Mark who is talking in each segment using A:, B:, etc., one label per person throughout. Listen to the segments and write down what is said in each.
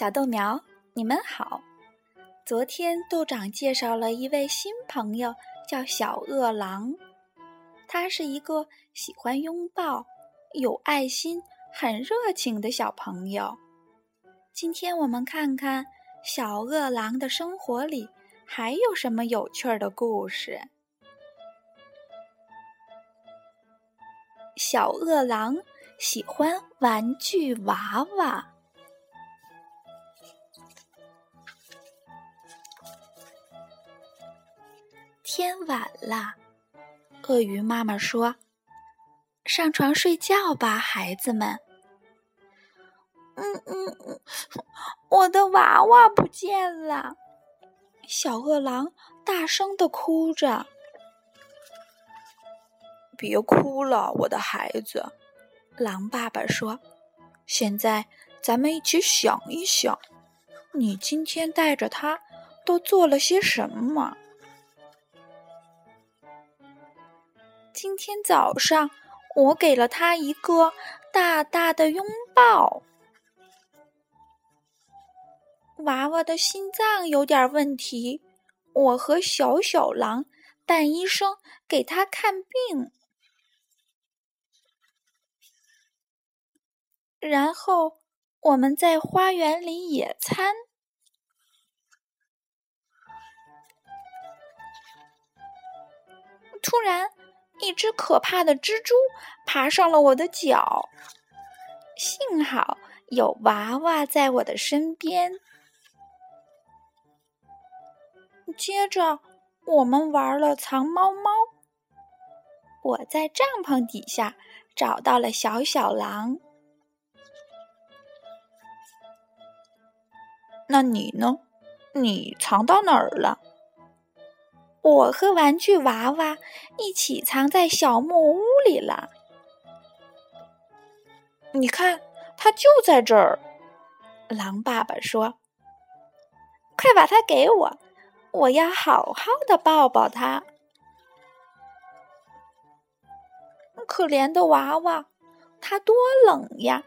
A: 小豆苗，你们好。昨天豆长介绍了一位新朋友，叫小饿狼。他是一个喜欢拥抱、有爱心、很热情的小朋友。今天我们看看小饿狼的生活里还有什么有趣的故事。小饿狼喜欢玩具娃娃。天晚了，鳄鱼妈妈说：“上床睡觉吧，孩子们。”
B: 嗯嗯嗯，我的娃娃不见了！
A: 小饿狼大声的哭着。
C: 别哭了，我的孩子，狼爸爸说：“现在咱们一起想一想，你今天带着它都做了些什么？”
A: 今天早上，我给了他一个大大的拥抱。娃娃的心脏有点问题，我和小小狼带医生给他看病。然后我们在花园里野餐。突然。一只可怕的蜘蛛爬上了我的脚，幸好有娃娃在我的身边。接着，我们玩了藏猫猫。我在帐篷底下找到了小小狼。
C: 那你呢？你藏到哪儿了？
A: 我和玩具娃娃一起藏在小木屋里了。
C: 你看，它就在这儿。
A: 狼爸爸说：“快把它给我，我要好好的抱抱它。”可怜的娃娃，它多冷呀！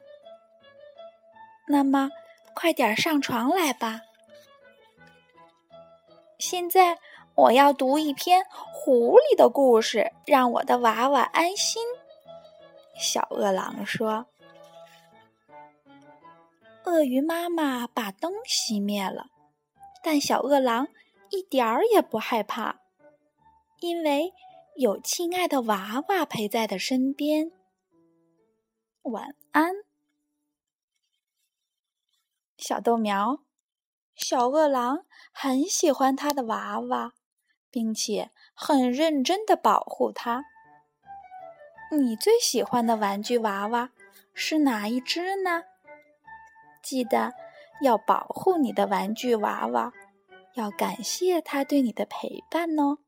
A: 那么，快点上床来吧。现在。我要读一篇狐狸的故事，让我的娃娃安心。小饿狼说：“鳄鱼妈妈把灯熄灭了，但小饿狼一点儿也不害怕，因为有亲爱的娃娃陪在的身边。晚安，小豆苗。小饿狼很喜欢他的娃娃。”并且很认真的保护它。你最喜欢的玩具娃娃是哪一只呢？记得要保护你的玩具娃娃，要感谢它对你的陪伴哦。